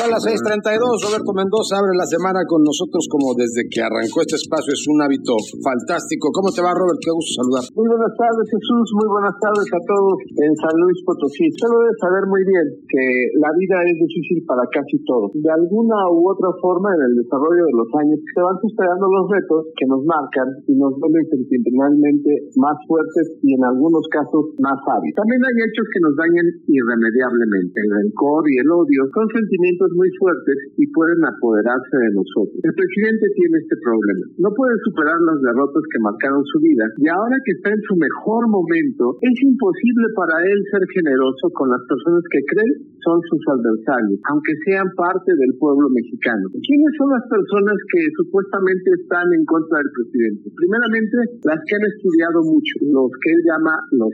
Son las 6:32. Roberto Mendoza abre la semana con nosotros como desde que arrancó este espacio. Es un hábito fantástico. ¿Cómo te va, Robert? Qué gusto saludar. Muy buenas tardes, Jesús. Muy buenas tardes a todos en San Luis Potosí. Usted debe saber muy bien que la vida es difícil para casi todos. De alguna u otra forma, en el desarrollo de los años, se van superando los retos que nos marcan y nos vuelven sentimentalmente más fuertes y en algunos casos más hábiles. También hay hechos que nos dañan irremediablemente. El rencor y el odio son sentimientos muy fuertes y pueden apoderarse de nosotros. El presidente tiene este problema. No puede superar las derrotas que marcaron su vida y ahora que está en su mejor momento, es imposible para él ser generoso con las personas que creen son sus adversarios, aunque sean parte del pueblo mexicano. ¿Quiénes son las personas que supuestamente están en contra del presidente? Primeramente, las que han estudiado mucho, los que él llama los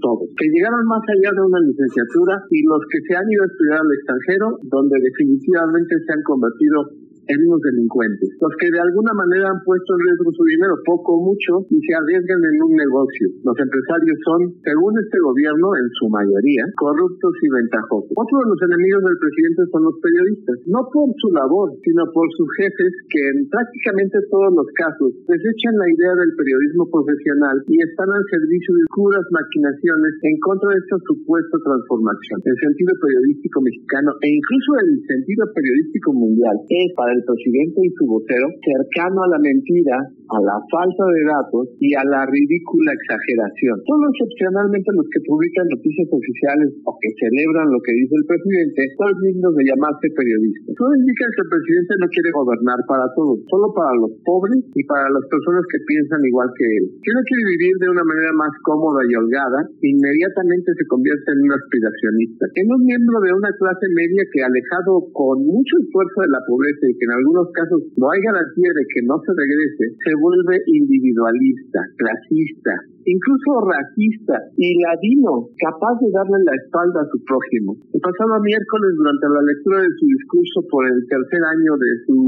todos, que llegaron más allá de una licenciatura y los que se han ido a estudiar al extranjero, donde definitivamente se han convertido en unos delincuentes, los que de alguna manera han puesto en riesgo su dinero, poco o mucho, y se arriesgan en un negocio. Los empresarios son, según este gobierno, en su mayoría, corruptos y ventajosos. Otro de los enemigos del presidente son los periodistas, no por su labor, sino por sus jefes que en prácticamente todos los casos desechan la idea del periodismo profesional y están al servicio de puras maquinaciones en contra de esta supuesta transformación. El sentido periodístico mexicano e incluso el sentido periodístico mundial es para el presidente y su vocero cercano a la mentira, a la falta de datos y a la ridícula exageración. Solo excepcionalmente los que publican noticias oficiales o que celebran lo que dice el presidente son dignos de llamarse periodistas. Todo indica que el presidente no quiere gobernar para todos, solo para los pobres y para las personas que piensan igual que él. Si no quiere vivir de una manera más cómoda y holgada, inmediatamente se convierte en un aspiracionista, en un miembro de una clase media que alejado con mucho esfuerzo de la pobreza y que en algunos casos no hay garantía de que no se regrese, se vuelve individualista, clasista, incluso racista y ladino, capaz de darle la espalda a su prójimo. El pasado miércoles, durante la lectura de su discurso por el tercer año de su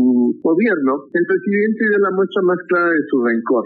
gobierno, el presidente dio la muestra más clara de su rencor,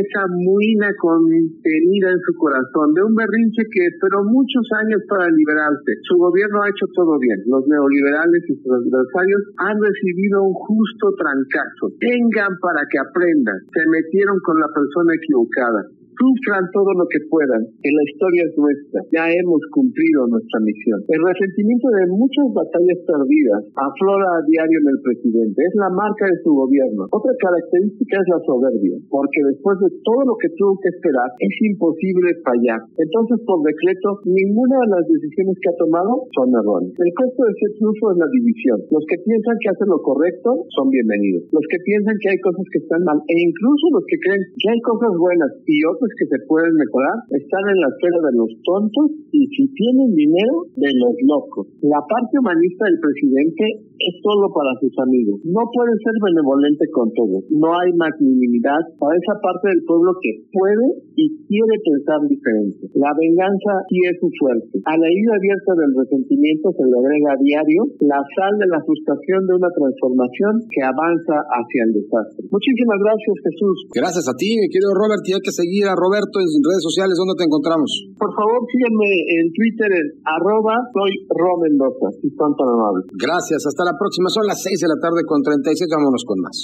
esa muina contenida en su corazón, de un berrinche que esperó muchos años para liberarse. Su gobierno ha hecho todo bien. Los neoliberales y sus adversarios han recibido un justo trancazo. Tengan para que aprendan. Se metieron con la persona equivocada sufran todo lo que puedan, que la historia es nuestra, ya hemos cumplido nuestra misión. El resentimiento de muchas batallas perdidas aflora a diario en el presidente, es la marca de su gobierno. Otra característica es la soberbia, porque después de todo lo que tuvo que esperar, es imposible fallar. Entonces, por decreto, ninguna de las decisiones que ha tomado son errores. El costo de ese triunfo es la división. Los que piensan que hacen lo correcto son bienvenidos. Los que piensan que hay cosas que están mal, e incluso los que creen que hay cosas buenas y otras que se pueden mejorar están en la esfera de los tontos y si tienen dinero, de los locos. La parte humanista del presidente es solo para sus amigos. No puede ser benevolente con todos. No hay magnanimidad para esa parte del pueblo que puede y quiere pensar diferente. La venganza sí es su fuerte. A la ida abierta del resentimiento se le agrega a diario la sal de la frustración de una transformación que avanza hacia el desastre. Muchísimas gracias, Jesús. Gracias a ti, mi querido Robert. Y hay que seguir a Roberto en redes sociales. ¿Dónde te encontramos? Por favor, sígueme en Twitter en arroba soy Mendoza, si son tan amables. Gracias. Hasta la próxima. Son las 6 de la tarde con 36. Vámonos con más.